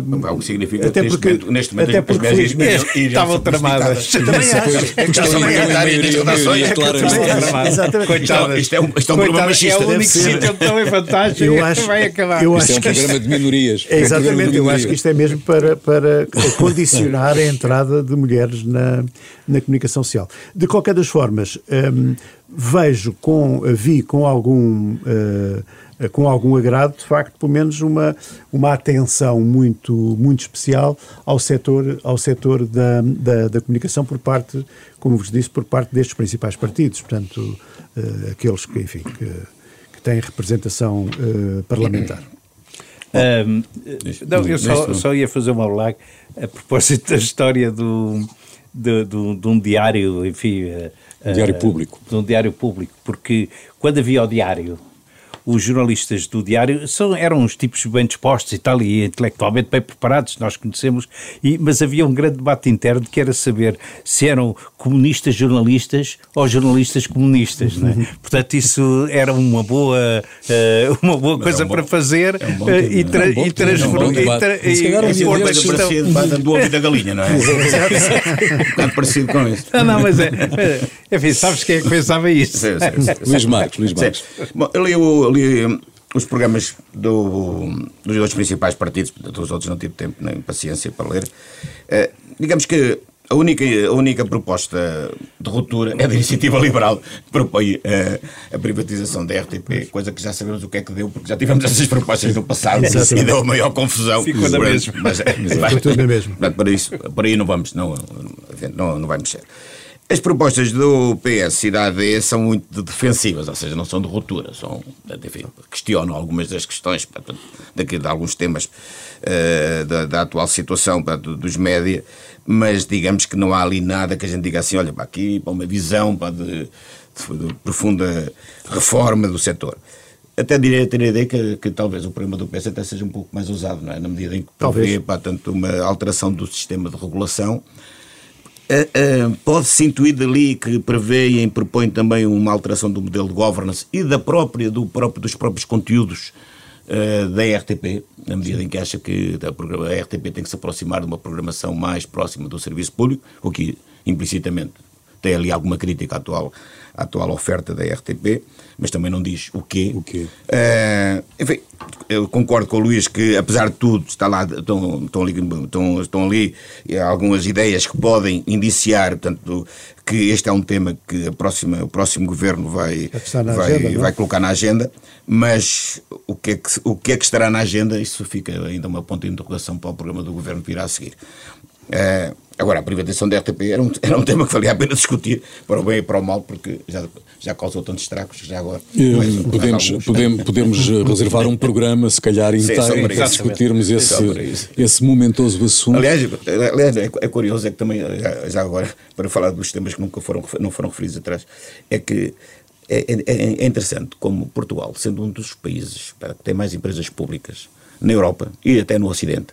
Não, é o que significa até neste porque, momento, neste momento até porque as médias estavam tramadas. Também acho. É um, isto é um problema machista. É o único sítio tão fantástico eu acho, que vai acabar. Eu acho isto é um programa de minorias. É, exatamente, eu acho que isto é mesmo para, para condicionar a entrada de mulheres na, na comunicação social. De qualquer das formas, hum, vejo com, vi com algum... Uh, com algum agrado, de facto, pelo menos uma, uma atenção muito, muito especial ao setor, ao setor da, da, da comunicação por parte, como vos disse, por parte destes principais partidos, portanto, uh, aqueles que, enfim, que, que têm representação uh, parlamentar. (coughs) Um, não, eu só, só, ia fazer uma blague a propósito da história do, de, de, de um diário, enfim. Uh, diário público. De um diário público, porque quando havia o diário os jornalistas do Diário são, eram uns tipos bem dispostos e tal, e intelectualmente bem preparados, nós conhecemos, e, mas havia um grande debate interno que era saber se eram comunistas jornalistas ou jornalistas comunistas, não é? Portanto, isso era uma boa, uh, uma boa coisa é um bom, para fazer é um e, tra é um e transformar. E pôr a questão. do ovo da galinha, não é? (laughs) um bocado parecido com isso. Não, não, mas é. Enfim, sabes quem é que pensava isso? Sim, sim, sim, (laughs) Luís Marcos, Luís Marcos. Bom, eu li, li hum, os programas do, dos dois principais partidos, dos outros não tive tempo nem paciência para ler. Uh, digamos que a única, a única proposta de ruptura é da iniciativa liberal que propõe uh, a privatização da RTP, coisa que já sabemos o que é que deu, porque já tivemos essas propostas no passado e deu a maior confusão. Ficou na mesma. Mas, é, Ficou tudo na mesma. Para, isso, para aí não vamos, não, não, não vai mexer. As propostas do PS e da AD são muito defensivas, ou seja, não são de ruptura, são, enfim, questionam algumas das questões daqui, de alguns temas uh, da, da, atual situação dos média, mas digamos que não há ali nada que a gente diga assim, olha, para aqui, para uma visão para de, de, de profunda reforma do setor até diria ter a ideia que, que, talvez o programa do PS até seja um pouco mais usado, não é? na medida em que prevê para tanto uma alteração do sistema de regulação Uh, uh, Pode-se intuir dali que prevêem propõem também uma alteração do modelo de governance e da própria, do próprio, dos próprios conteúdos uh, da RTP, na medida em que acha que a RTP tem que se aproximar de uma programação mais próxima do serviço público, o que implicitamente tem ali alguma crítica atual, à atual oferta da RTP mas também não diz o quê. O quê? Uh, enfim, eu concordo com o Luís que, apesar de tudo, está lá, estão, estão, ali, estão, estão ali algumas ideias que podem indiciar, portanto, que este é um tema que a próxima, o próximo governo vai, vai, agenda, é? vai colocar na agenda, mas o que, é que, o que é que estará na agenda, isso fica ainda uma ponta de interrogação para o programa do governo que virá a seguir. Uh, agora, a privatização da RTP era um, era um tema que valia a pena discutir, para o bem e para o mal, porque já, já causou tantos estragos, já agora. Mais, podemos, mais podemos, podemos reservar um programa, se calhar, inteiro, para discutirmos esse, esse momentoso assunto. Aliás, aliás é, é, curioso, é que também, já agora, para falar dos temas que nunca foram, não foram referidos atrás, é que é, é, é interessante como Portugal, sendo um dos países que tem mais empresas públicas na Europa e até no Ocidente,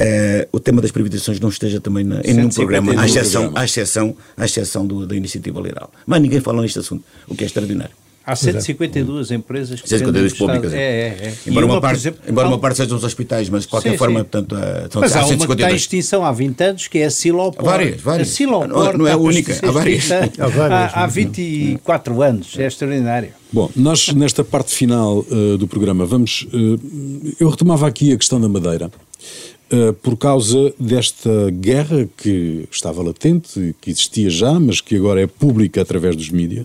Uh, o tema das privatizações não esteja também na, em nenhum programa, à exceção, à exceção, à exceção do, da iniciativa liberal. Mas ninguém fala neste assunto, o que é extraordinário. Há 152 empresas que 152 públicas. É, é, é. Embora, uma, uma, parte, exemplo, embora uma parte sejam os hospitais, mas de qualquer sim, forma, sim. portanto, são Mas há, há uma que está em extinção há 20 anos, que é a Silopor. Várias, várias. A Silopor não, não é a única, há várias. há, várias. Há, há 24 anos, é extraordinário. Bom, nós nesta parte final uh, do programa vamos. Uh, eu retomava aqui a questão da Madeira. Uh, por causa desta guerra que estava latente, que existia já, mas que agora é pública através dos mídia,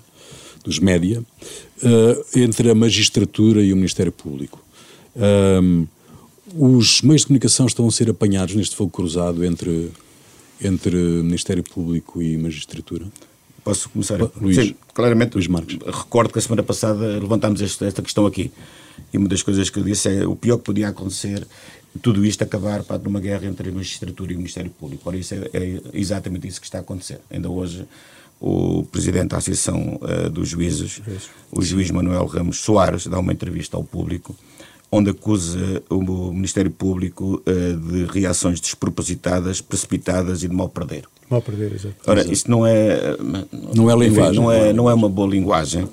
dos média, uh, entre a magistratura e o Ministério Público. Os meios de comunicação estão a ser apanhados neste fogo cruzado entre, entre Ministério Público e magistratura? Posso começar? Luís, Sim, claramente. Luís Marcos. Recordo que a semana passada levantámos esta, esta questão aqui. E uma das coisas que eu disse é o pior que podia acontecer tudo isto acabar para numa guerra entre a magistratura e o Ministério Público. Ora, isso é, é, exatamente isso que está a acontecer. Ainda hoje o presidente da Associação uh, dos Juízes, o juiz Manuel Ramos Soares, dá uma entrevista ao público onde acusa o Ministério Público uh, de reações despropositadas, precipitadas e de mal perder. Mal perder, exato. Ora, isto não é. Não é linguagem. Não é, não é uma boa linguagem.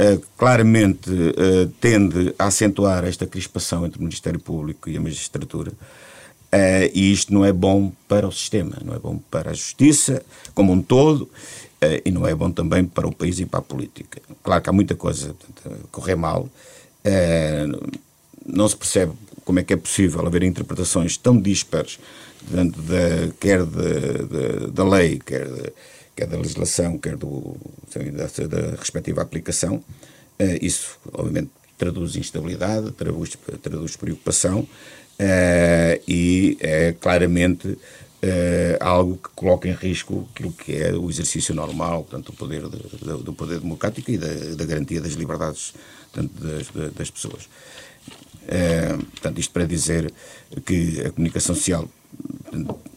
Uh, claramente uh, tende a acentuar esta crispação entre o Ministério Público e a magistratura. Uh, e isto não é bom para o sistema, não é bom para a justiça como um todo e não é bom também para o país e para a política. Claro que há muita coisa a correr mal não se percebe como é que é possível haver interpretações tão dispares dentro da, quer de, de, da lei, quer, de, quer da legislação, quer do, da, da respectiva aplicação. Uh, isso, obviamente, traduz instabilidade, traduz, traduz preocupação uh, e é claramente uh, algo que coloca em risco aquilo que é o exercício normal, portanto, do poder, de, do poder democrático e da, da garantia das liberdades portanto, das, das pessoas. É, portanto, isto para dizer que a comunicação social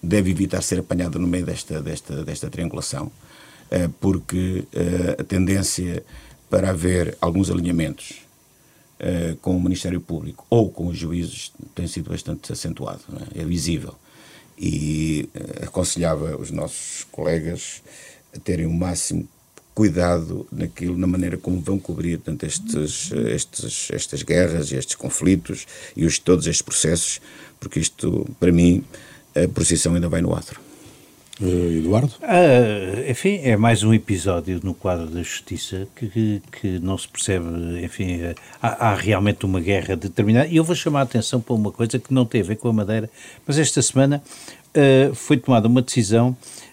deve evitar ser apanhada no meio desta, desta, desta triangulação, é, porque é, a tendência para haver alguns alinhamentos é, com o Ministério Público ou com os juízes tem sido bastante acentuado, é? é visível. E aconselhava os nossos colegas a terem o máximo cuidado naquilo, na maneira como vão cobrir tanto estes, estes, estas guerras e estes conflitos e os, todos estes processos, porque isto, para mim, a procissão ainda vai no atro. Uh, Eduardo? Uh, enfim, é mais um episódio no quadro da justiça que, que, que não se percebe, enfim, há, há, realmente uma guerra determinada. E eu vou chamar a atenção para uma coisa que não tem a ver com a Madeira, mas esta semana uh, foi tomada uma decisão Uh,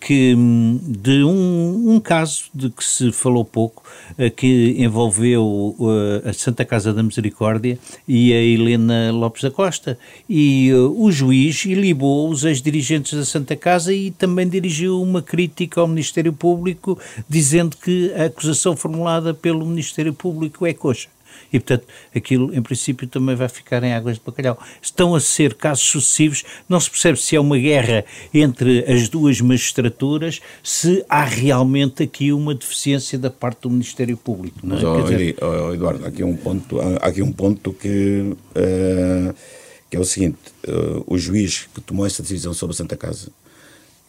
que de um, um, caso de que se falou pouco, uh, que envolveu uh, a Santa Casa da Misericórdia e a Helena Lopes da Costa. E o juiz ilibou os ex-dirigentes da Santa Casa e também dirigiu uma crítica ao Ministério Público, dizendo que a acusação formulada pelo Ministério Público é coxa e, portanto, aquilo, em princípio, também vai ficar em águas de bacalhau. Estão a ser casos sucessivos, não se percebe se é uma guerra entre as duas magistraturas, se há realmente aqui uma deficiência da parte do Ministério Público. Não é? Mas, oh, dizer... oh, Eduardo, há aqui um ponto, há aqui um ponto que, uh, que é o seguinte: uh, o juiz que tomou essa decisão sobre a Santa Casa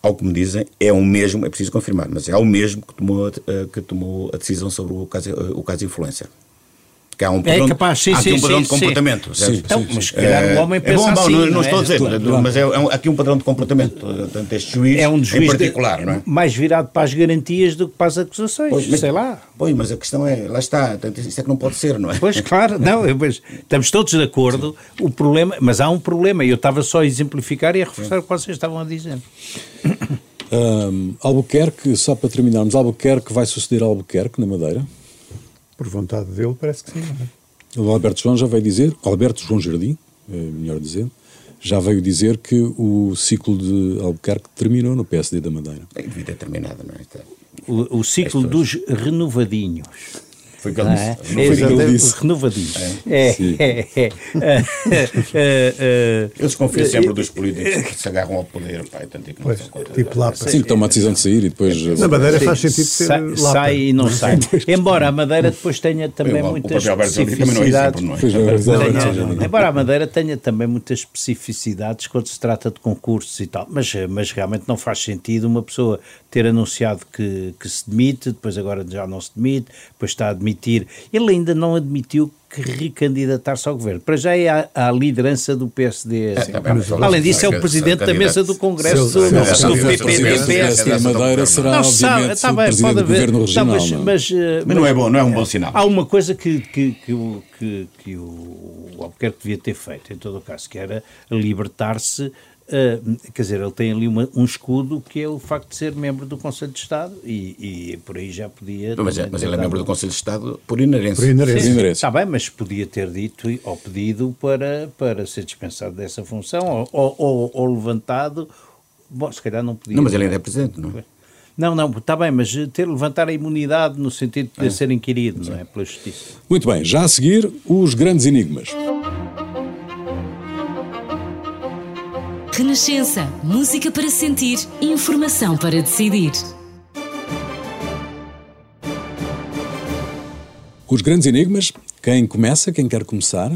ao que me dizem, é o mesmo, é preciso confirmar, mas é o mesmo que tomou, uh, que tomou a decisão sobre o caso, o caso influência que há um padrão, é capaz, sim, há sim, um padrão sim, de comportamento. Sim, então, mas se calhar o homem pensa é bom, assim, não, não, não estou a dizer, mas é, é aqui um padrão de comportamento. Portanto, este juiz, é um juiz em particular, não é? Mais virado para as garantias do que para as acusações, pois, mas, sei lá. Pois, mas a questão é, lá está, isso é que não pode ser, não é? Pois, claro, (laughs) não, pois, estamos todos de acordo, o problema, mas há um problema, e eu estava só a exemplificar e a reforçar sim. o que vocês estavam a dizer. Um, Albuquerque, só para terminarmos, Albuquerque vai suceder Albuquerque na Madeira? Por vontade dele, parece que sim. Não é? O Alberto João já veio dizer, Alberto João Jardim, é melhor dizendo, já veio dizer que o ciclo de Albuquerque terminou no PSD da Madeira. Devia ter terminado, não é? O, o ciclo dos renovadinhos. Foi o que ele disse. É, é, ele disse. É, é, (laughs) é, é, Eu desconfio sempre dos políticos que se agarram ao poder. Pá, tanto que pois, tipo lá, Sim, que toma a decisão de sair e depois. Na Madeira faz sentido ser sai, sai e não sai. (laughs) Embora a Madeira depois tenha também muitas especificidades. Embora a Madeira tenha também muitas especificidades quando se trata de concursos e tal. Mas, mas realmente não faz sentido uma pessoa ter anunciado que, que se demite, depois agora já não se demite, depois está a admitir. Ele ainda não admitiu que recandidatar-se ao governo. Para já é a, a liderança do PSD. É, Além disso, é o presidente da mesa do Congresso do, do PPD. A Madeira será, não, obviamente, está bem, presidente do governo regional. mas, mas, mas, não é bom, não é um bom sinal. Há uma coisa que, que, que, que, que o Albuquerque devia ter feito, em todo o caso, que era libertar-se Uh, quer dizer, ele tem ali uma, um escudo que é o facto de ser membro do Conselho de Estado e, e por aí já podia. Mas, é, mas ele é membro do Conselho de Estado por inerência. Por inerência. Está bem, mas podia ter dito ou pedido para, para ser dispensado dessa função ou, ou, ou levantado. Bom, se calhar não podia. Não, mas ele ainda é presidente, não é? Não, não, está bem, mas ter levantar a imunidade no sentido de poder é. ser inquirido, não é? Pela justiça. Muito bem, já a seguir, os grandes enigmas. Renascença, música para sentir, informação para decidir. Os grandes enigmas, quem começa, quem quer começar,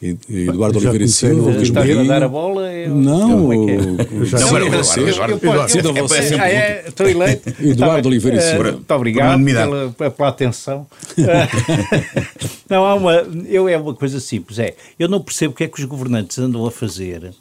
Eduardo Oliveira Silva. Está a dar a bola? Eu... Não, eu, eu, ah, é? estou eleito. (laughs) Eduardo Oliveira eh, Silva. Muito obrigado pela, pela atenção. Eh, (laughs) não, há uma, eu, é uma coisa simples. É, eu não percebo o que é que os governantes andam a fazer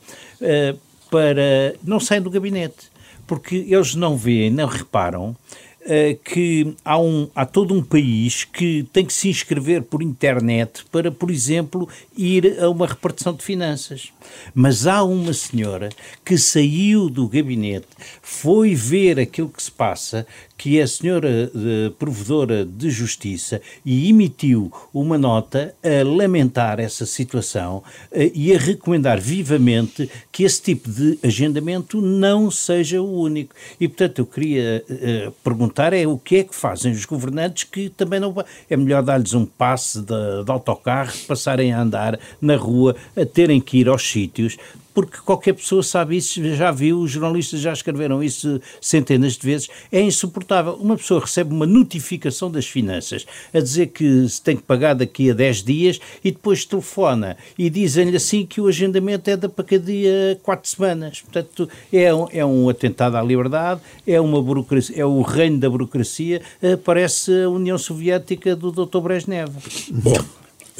eh, para, não saem do gabinete, porque eles não veem, não reparam eh, que há, um, há todo um país que tem que se inscrever por internet para, por exemplo, ir a uma repartição de finanças. Mas há uma senhora que saiu do gabinete, foi ver aquilo que se passa, que é a senhora eh, provedora de justiça, e emitiu uma nota a lamentar essa situação eh, e a recomendar vivamente que esse tipo de agendamento não seja o único. E, portanto, eu queria eh, perguntar é o que é que fazem os governantes que também não... É melhor dar-lhes um passe de, de autocarro, passarem a andar na rua, a terem que ir aos sítios, porque qualquer pessoa sabe isso, já viu, os jornalistas já escreveram isso centenas de vezes, é insuportável. Uma pessoa recebe uma notificação das finanças a dizer que se tem que pagar daqui a 10 dias e depois telefona e dizem-lhe assim que o agendamento é da para cada dia 4 semanas. Portanto, é um, é um atentado à liberdade, é uma burocracia, é o reino da burocracia, eh, parece a União Soviética do Dr. Brezhnev. Bom,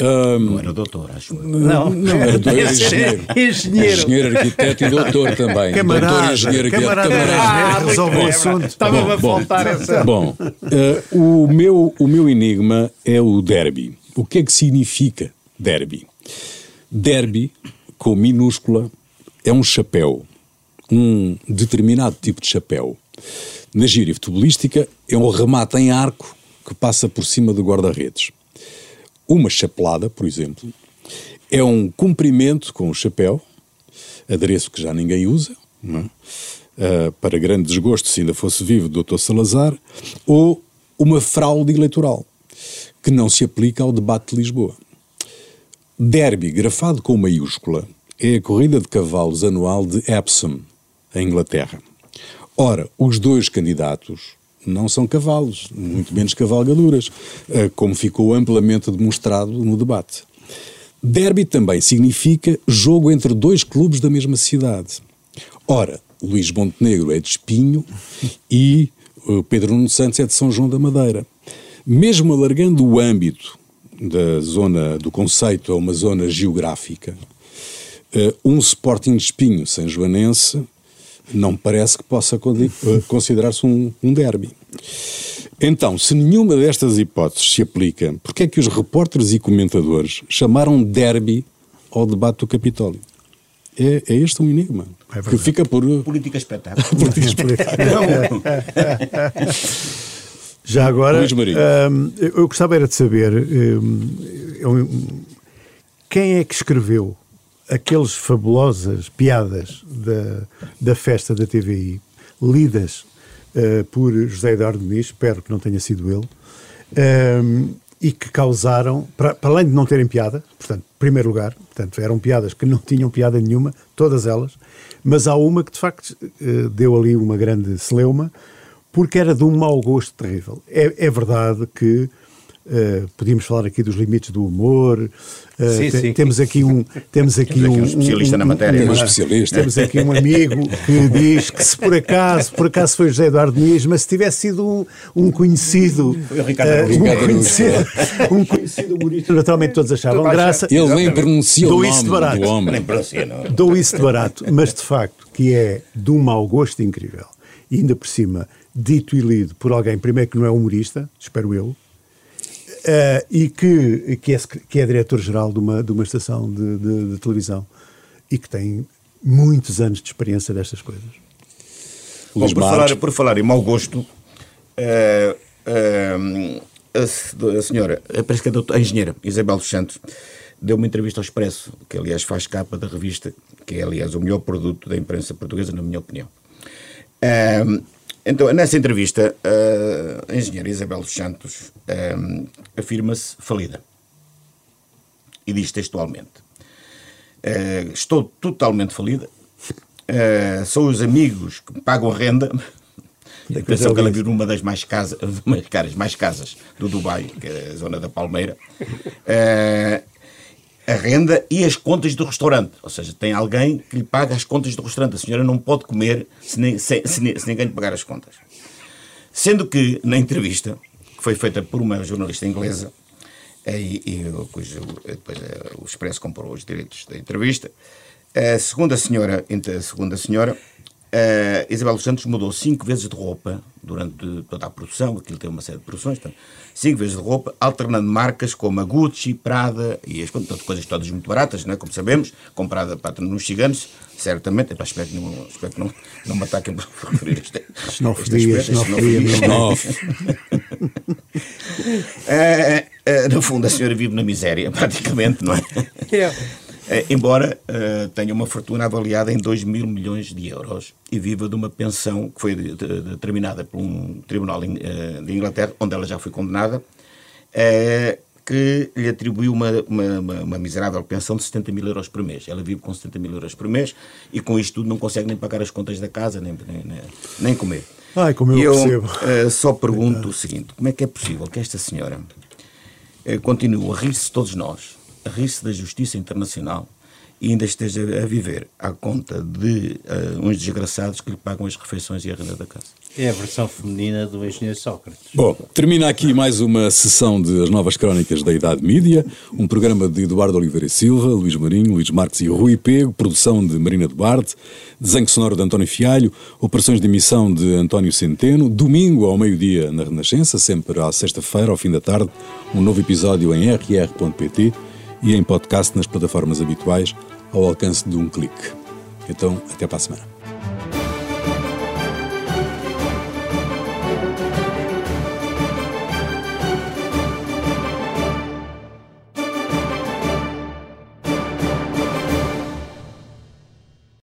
ahm, Não era doutor, acho. eu. Não, não, era doutor, era engenheiro. engenheiro. Engenheiro, arquiteto e doutor também. Camarada, doutor, engenheiro, arquiteto, camarada. camarada. Ah, resolve o assunto. Estava-me a bom. faltar essa. Bom, eh, o, meu, o meu enigma é o derby. O que é que significa derby? Derby, com minúscula, é um chapéu, um determinado tipo de chapéu. Na gíria futebolística, é um remate em arco que passa por cima do guarda-redes. Uma chapelada, por exemplo, é um comprimento com o chapéu, adereço que já ninguém usa, é? Ah, para grande desgosto, se ainda fosse vivo, do Dr. Salazar, ou uma fraude eleitoral, que não se aplica ao debate de Lisboa. Derby, grafado com maiúscula, é a corrida de cavalos anual de Epsom, em Inglaterra. Ora, os dois candidatos não são cavalos, muito menos cavalgaduras, eh, como ficou amplamente demonstrado no debate. Derby também significa jogo entre dois clubes da mesma cidade. Ora, Luís Montenegro é de Espinho e eh, Pedro Nuno Santos é de São João da Madeira. Mesmo alargando o âmbito da zona do conceito a uma zona geográfica, eh, um Sporting de Espinho São Joanense não parece que possa eh, considerar-se um, um derby. Então, se nenhuma destas hipóteses se aplica, porquê é que os repórteres e comentadores chamaram derby ao debate do Capitólio? É, é este um enigma. É que fica por. Política espetáculo. (laughs) (laughs) (laughs) Já agora, Luís Marinho. hum, eu gostava era de saber hum, eu- quem é que escreveu aquelas fabulosas piadas da, da festa da TVI, lidas eh, por José Eduardo Muniz, espero que não tenha sido ele, hum, e que causaram, para, para além de não terem piada, portanto, em primeiro lugar, portanto, eram piadas que não tinham piada nenhuma, todas elas, mas há uma que de facto eh, deu ali uma grande celeuma, porque era de um mau gosto terrível. É, é verdade que eh, podíamos falar aqui dos limites do humor. eh, Sim, te- sim. Temos aqui um temos aqui Temos aqui um, um especialista na matéria. Uma- um especialista. Temos aqui um amigo que (laughs) diz que se por acaso, por acaso foi José Eduardo Muniz, mas se tivesse sido um, um conhecido, Foi o Ricardo um, Araújo. conhecido, (laughs) um conhecido humorista, naturalmente todos achavam graça. Ele nem pronuncia o nome de barato. do homem. Nem pronuncia, não. Dou isso de barato, mas de facto que é de um mau gosto incrível. E ainda por cima, dito e lido por alguém, primeiro que não é humorista, espero eu, eh, e que, que é, que é diretor-geral de uma, de uma estação de, de- de televisão e que tem muitos anos de experiência destas coisas. Bom, por, falar, por falar em mau gosto, eh, eh, a, se- a senhora, eh, parece que é a, doutora- a engenheira Isabel dos Santos, deu uma entrevista ao Expresso, que aliás faz capa da revista, que é aliás o melhor produto da imprensa portuguesa, na minha opinião. Então, nessa entrevista, a engenheira Isabel dos Santos eh, afirma-se falida. E diz textualmente: eh, Estou totalmente falida. Eh, são os amigos que me pagam a renda. Atenção que ela vive numa das mais casas, (laughs) mais caras, mais casas do Dubai, que é a zona da Palmeira. Uh, (laughs) a renda e as contas do restaurante. Ou seja, tem alguém que lhe paga as contas do restaurante. A senhora não pode comer se, nem, se, se, se ninguém lhe pagar as contas. Sendo que, na entrevista, que foi feita por uma jornalista inglesa, e, e depois, depois eh, o Expresso comprou os direitos da entrevista, a segunda senhora, a segunda senhora Uh, Isabel dos Santos mudou cinco vezes de roupa durante toda a produção, aquilo tem uma série de produções, então, cinco vezes de roupa, alternando marcas como a Gucci, Prada e as portanto, coisas todas muito baratas, não é? como sabemos, comprada para nos ciganos, certamente, então, espero que não, espero que não, não me ataquem por referir este, xenofobia, este uh, (laughs) No fundo, a senhora vive na miséria, praticamente, não é? Yeah. Eh, embora uh, tenha uma fortuna avaliada em 2 mil milhões de euros e viva de uma pensão que foi determinada por um tribunal in, uh, de Inglaterra, onde ela já foi condenada, uh, que lhe atribuiu uma, uma, uma, uma, miserável pensão de 70 mil euros por mês. Ela vive com 70 mil euros por mês e com isto tudo não consegue nem pagar as contas da casa, nem, nem, nem comer. Ai, como eu, eu percebo. só pergunto o seguinte, como é que é possível que esta senhora continue a rir-se todos nós, a rir-se da justiça internacional e ainda esteja a viver à conta de uh, uns desgraçados que lhe pagam as refeições e a renda da casa. É a versão feminina do engenheiro Sócrates. Bom, termina aqui mais uma sessão de As Novas Crónicas da Idade Mídia, um programa de Eduardo Oliveira e Silva, Luís Marinho, Luís Marques e Rui Pego, produção de Marina Duarte, desenho sonoro de António Fialho, operações de emissão de António Centeno, domingo ao meio-dia na Renascença, sempre à sexta-feira, ao fim da tarde, um novo episódio em rr.pt e em podcast nas plataformas habituais ao alcance de um clique. Então, até para a semana.